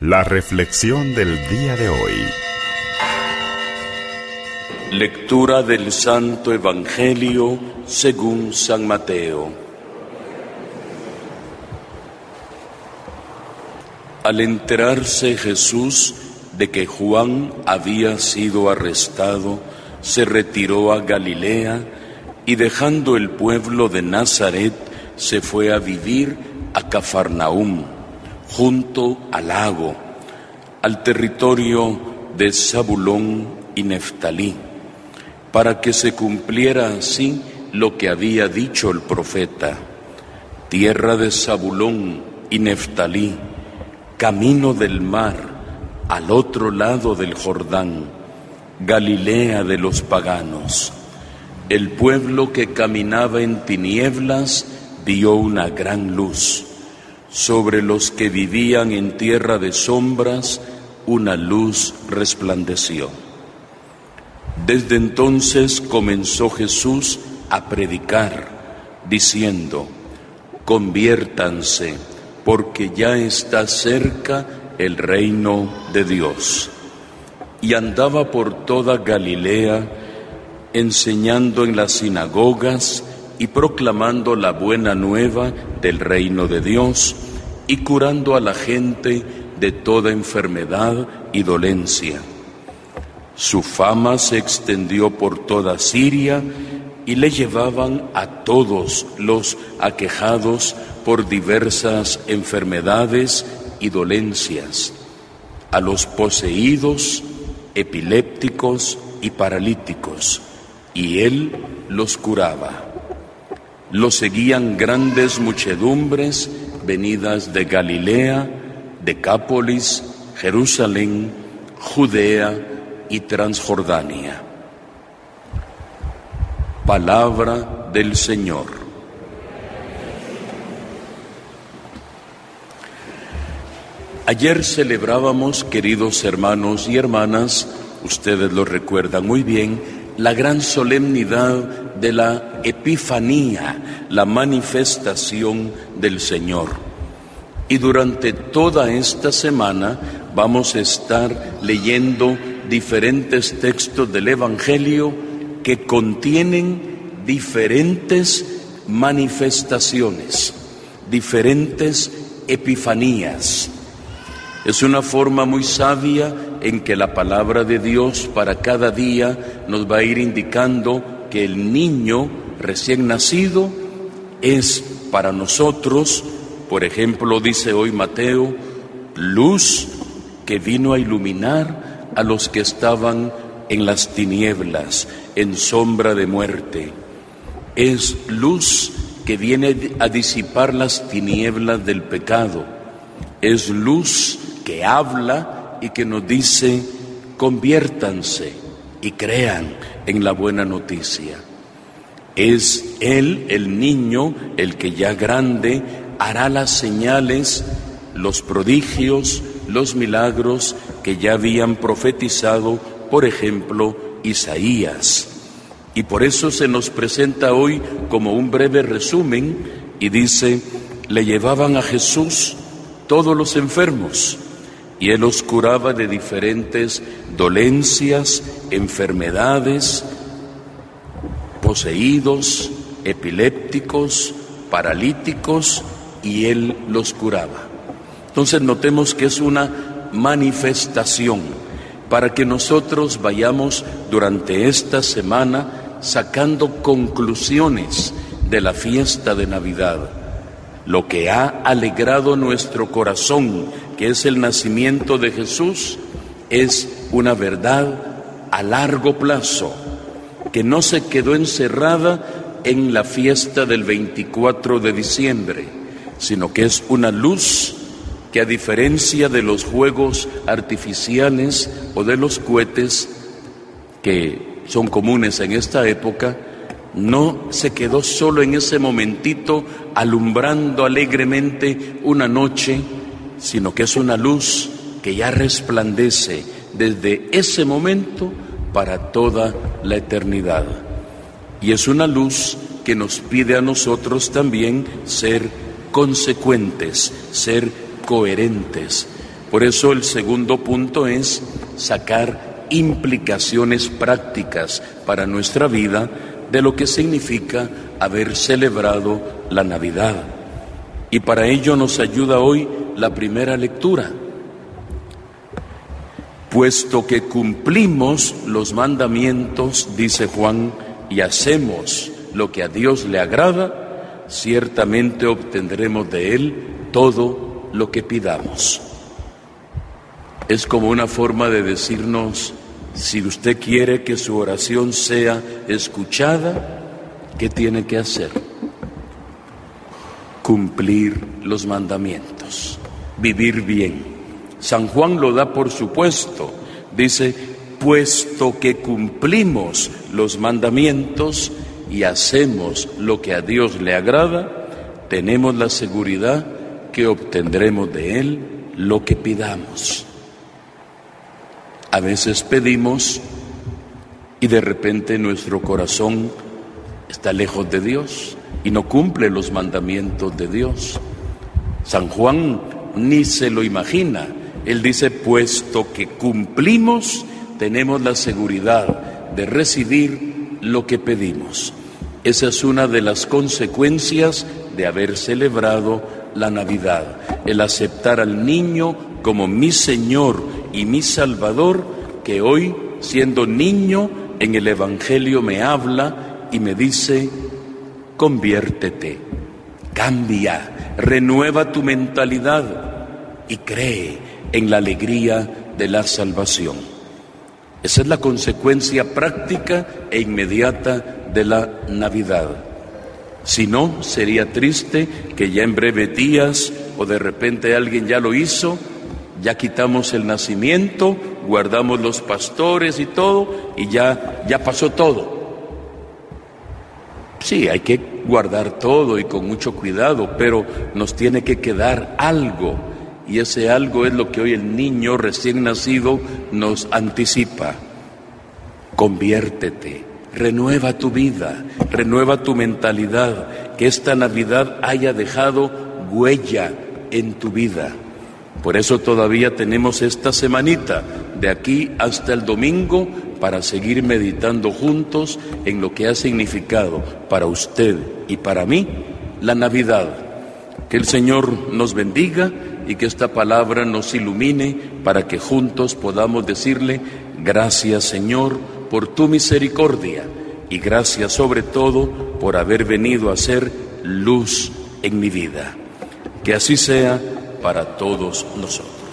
La reflexión del día de hoy. Lectura del Santo Evangelio según San Mateo. Al enterarse Jesús de que Juan había sido arrestado, se retiró a Galilea y dejando el pueblo de Nazaret, se fue a vivir a Cafarnaúm junto al lago, al territorio de Zabulón y Neftalí, para que se cumpliera así lo que había dicho el profeta, tierra de Zabulón y Neftalí, camino del mar, al otro lado del Jordán, Galilea de los paganos. El pueblo que caminaba en tinieblas vio una gran luz sobre los que vivían en tierra de sombras, una luz resplandeció. Desde entonces comenzó Jesús a predicar, diciendo, conviértanse, porque ya está cerca el reino de Dios. Y andaba por toda Galilea, enseñando en las sinagogas y proclamando la buena nueva del reino de Dios y curando a la gente de toda enfermedad y dolencia. Su fama se extendió por toda Siria y le llevaban a todos los aquejados por diversas enfermedades y dolencias, a los poseídos, epilépticos y paralíticos, y él los curaba. Lo seguían grandes muchedumbres venidas de Galilea, Decápolis, Jerusalén, Judea y Transjordania. Palabra del Señor. Ayer celebrábamos, queridos hermanos y hermanas, ustedes lo recuerdan muy bien, la gran solemnidad de la Epifanía, la manifestación del Señor. Y durante toda esta semana vamos a estar leyendo diferentes textos del Evangelio que contienen diferentes manifestaciones, diferentes epifanías. Es una forma muy sabia en que la palabra de Dios para cada día nos va a ir indicando que el niño recién nacido es para nosotros, por ejemplo, dice hoy Mateo, luz que vino a iluminar a los que estaban en las tinieblas, en sombra de muerte. Es luz que viene a disipar las tinieblas del pecado. Es luz que habla y que nos dice, conviértanse y crean en la buena noticia. Es Él, el niño, el que ya grande hará las señales, los prodigios, los milagros que ya habían profetizado, por ejemplo, Isaías. Y por eso se nos presenta hoy como un breve resumen y dice, le llevaban a Jesús todos los enfermos y él los curaba de diferentes dolencias, enfermedades, poseídos, epilépticos, paralíticos, y él los curaba. Entonces notemos que es una manifestación para que nosotros vayamos durante esta semana sacando conclusiones de la fiesta de Navidad lo que ha alegrado nuestro corazón, que es el nacimiento de Jesús, es una verdad a largo plazo, que no se quedó encerrada en la fiesta del 24 de diciembre, sino que es una luz que a diferencia de los juegos artificiales o de los cohetes que son comunes en esta época, no se quedó solo en ese momentito alumbrando alegremente una noche, sino que es una luz que ya resplandece desde ese momento para toda la eternidad. Y es una luz que nos pide a nosotros también ser consecuentes, ser coherentes. Por eso el segundo punto es sacar implicaciones prácticas para nuestra vida de lo que significa haber celebrado la Navidad. Y para ello nos ayuda hoy la primera lectura. Puesto que cumplimos los mandamientos, dice Juan, y hacemos lo que a Dios le agrada, ciertamente obtendremos de Él todo lo que pidamos. Es como una forma de decirnos, si usted quiere que su oración sea escuchada, ¿qué tiene que hacer? Cumplir los mandamientos, vivir bien. San Juan lo da por supuesto, dice, puesto que cumplimos los mandamientos y hacemos lo que a Dios le agrada, tenemos la seguridad que obtendremos de Él lo que pidamos. A veces pedimos y de repente nuestro corazón está lejos de Dios y no cumple los mandamientos de Dios. San Juan ni se lo imagina. Él dice, puesto que cumplimos, tenemos la seguridad de recibir lo que pedimos. Esa es una de las consecuencias de haber celebrado la Navidad, el aceptar al niño como mi Señor y mi Salvador, que hoy, siendo niño, en el Evangelio me habla y me dice, conviértete, cambia, renueva tu mentalidad y cree en la alegría de la salvación. Esa es la consecuencia práctica e inmediata de la Navidad. Si no, sería triste que ya en breves días o de repente alguien ya lo hizo ya quitamos el nacimiento, guardamos los pastores y todo, y ya, ya pasó todo. Sí, hay que guardar todo y con mucho cuidado, pero nos tiene que quedar algo. Y ese algo es lo que hoy el niño recién nacido nos anticipa. Conviértete, renueva tu vida, renueva tu mentalidad, que esta Navidad haya dejado huella en tu vida. Por eso todavía tenemos esta semanita de aquí hasta el domingo para seguir meditando juntos en lo que ha significado para usted y para mí la Navidad. Que el Señor nos bendiga y que esta palabra nos ilumine para que juntos podamos decirle gracias Señor por tu misericordia y gracias sobre todo por haber venido a ser luz en mi vida. Que así sea para todos nosotros.